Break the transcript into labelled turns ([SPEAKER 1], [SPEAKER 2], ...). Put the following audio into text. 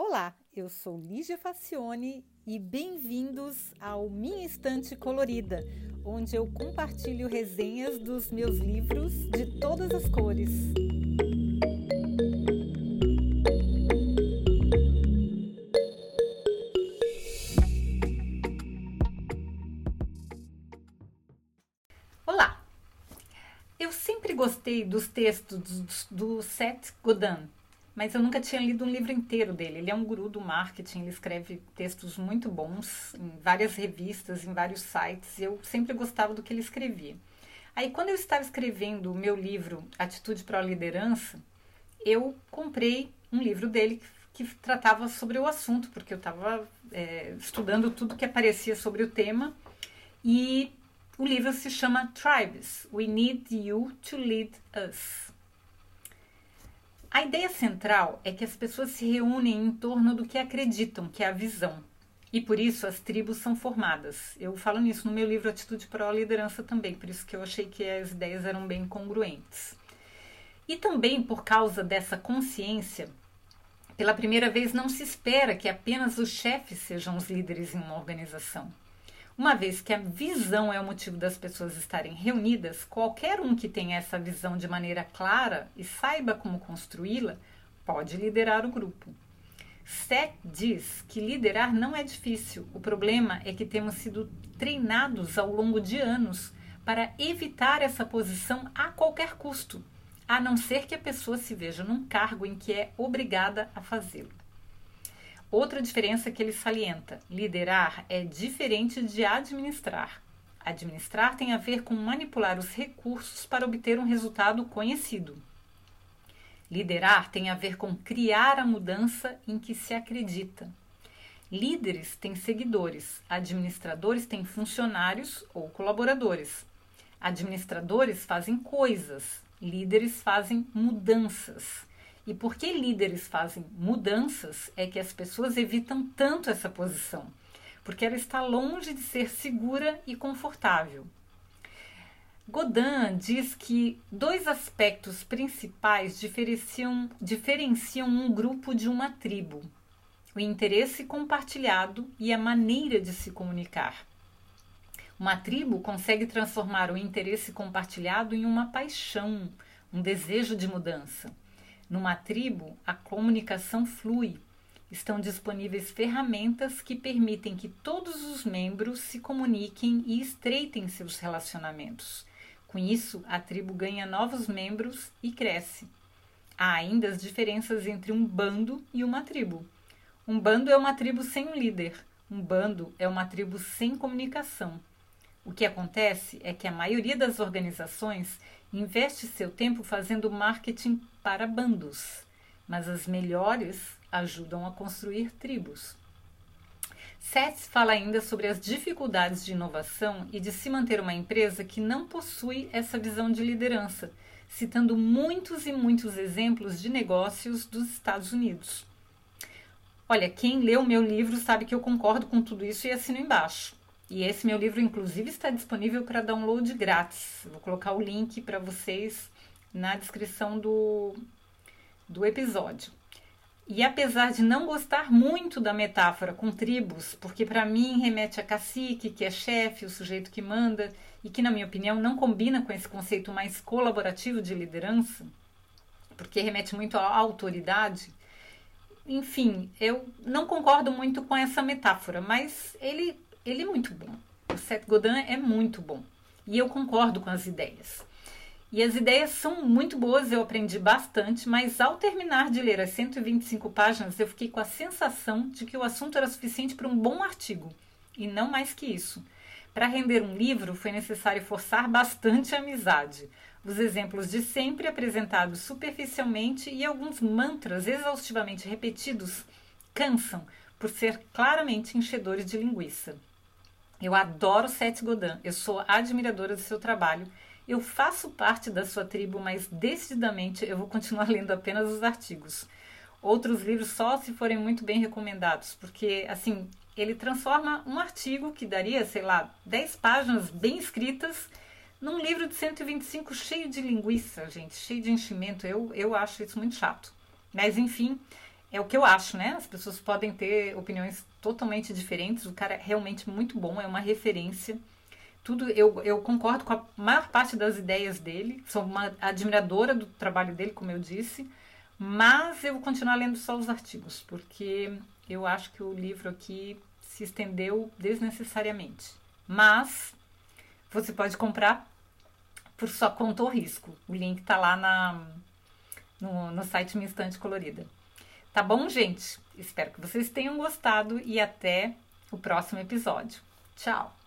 [SPEAKER 1] Olá, eu sou Lígia Facione e bem-vindos ao Minha Estante Colorida, onde eu compartilho resenhas dos meus livros de todas as cores. Olá! Eu sempre gostei dos textos do Seth Godin mas eu nunca tinha lido um livro inteiro dele. Ele é um guru do marketing, ele escreve textos muito bons em várias revistas, em vários sites, e eu sempre gostava do que ele escrevia. Aí, quando eu estava escrevendo o meu livro Atitude para a Liderança, eu comprei um livro dele que, que tratava sobre o assunto, porque eu estava é, estudando tudo que aparecia sobre o tema, e o livro se chama Tribes: We Need You to Lead Us. A ideia central é que as pessoas se reúnem em torno do que acreditam, que é a visão. E por isso as tribos são formadas. Eu falo nisso no meu livro Atitude para a Liderança também, por isso que eu achei que as ideias eram bem congruentes. E também por causa dessa consciência, pela primeira vez não se espera que apenas os chefes sejam os líderes em uma organização. Uma vez que a visão é o motivo das pessoas estarem reunidas, qualquer um que tenha essa visão de maneira clara e saiba como construí-la pode liderar o grupo. Seth diz que liderar não é difícil, o problema é que temos sido treinados ao longo de anos para evitar essa posição a qualquer custo, a não ser que a pessoa se veja num cargo em que é obrigada a fazê-lo. Outra diferença que ele salienta: liderar é diferente de administrar. Administrar tem a ver com manipular os recursos para obter um resultado conhecido. Liderar tem a ver com criar a mudança em que se acredita. Líderes têm seguidores, administradores têm funcionários ou colaboradores. Administradores fazem coisas, líderes fazem mudanças. E porque líderes fazem mudanças é que as pessoas evitam tanto essa posição, porque ela está longe de ser segura e confortável. Godin diz que dois aspectos principais diferenciam, diferenciam um grupo de uma tribo: o interesse compartilhado e a maneira de se comunicar. Uma tribo consegue transformar o interesse compartilhado em uma paixão, um desejo de mudança. Numa tribo, a comunicação flui. Estão disponíveis ferramentas que permitem que todos os membros se comuniquem e estreitem seus relacionamentos. Com isso, a tribo ganha novos membros e cresce. Há ainda as diferenças entre um bando e uma tribo. Um bando é uma tribo sem um líder, um bando é uma tribo sem comunicação. O que acontece é que a maioria das organizações investe seu tempo fazendo marketing para bandos, mas as melhores ajudam a construir tribos. Seth fala ainda sobre as dificuldades de inovação e de se manter uma empresa que não possui essa visão de liderança, citando muitos e muitos exemplos de negócios dos Estados Unidos. Olha, quem leu meu livro sabe que eu concordo com tudo isso e assino embaixo. E esse meu livro, inclusive, está disponível para download grátis. Vou colocar o link para vocês na descrição do, do episódio. E apesar de não gostar muito da metáfora com tribos, porque para mim remete a cacique, que é chefe, o sujeito que manda, e que, na minha opinião, não combina com esse conceito mais colaborativo de liderança, porque remete muito à autoridade. Enfim, eu não concordo muito com essa metáfora, mas ele ele é muito bom. O Seth Godin é muito bom. E eu concordo com as ideias. E as ideias são muito boas, eu aprendi bastante, mas ao terminar de ler as 125 páginas, eu fiquei com a sensação de que o assunto era suficiente para um bom artigo, e não mais que isso. Para render um livro, foi necessário forçar bastante a amizade. Os exemplos de sempre apresentados superficialmente e alguns mantras exaustivamente repetidos cansam por ser claramente enchedores de linguiça. Eu adoro Seth Godin, eu sou admiradora do seu trabalho. Eu faço parte da sua tribo, mas decididamente eu vou continuar lendo apenas os artigos. Outros livros só se forem muito bem recomendados, porque assim, ele transforma um artigo que daria, sei lá, 10 páginas bem escritas num livro de 125 cheio de linguiça, gente, cheio de enchimento. Eu, eu acho isso muito chato. Mas enfim, é o que eu acho, né? As pessoas podem ter opiniões totalmente diferentes. O cara é realmente muito bom, é uma referência. Tudo eu, eu concordo com a maior parte das ideias dele. Sou uma admiradora do trabalho dele, como eu disse. Mas eu vou continuar lendo só os artigos, porque eu acho que o livro aqui se estendeu desnecessariamente. Mas você pode comprar por sua conta ou risco. O link tá lá na, no, no site Minha Estante Colorida. Tá bom, gente? Espero que vocês tenham gostado e até o próximo episódio. Tchau!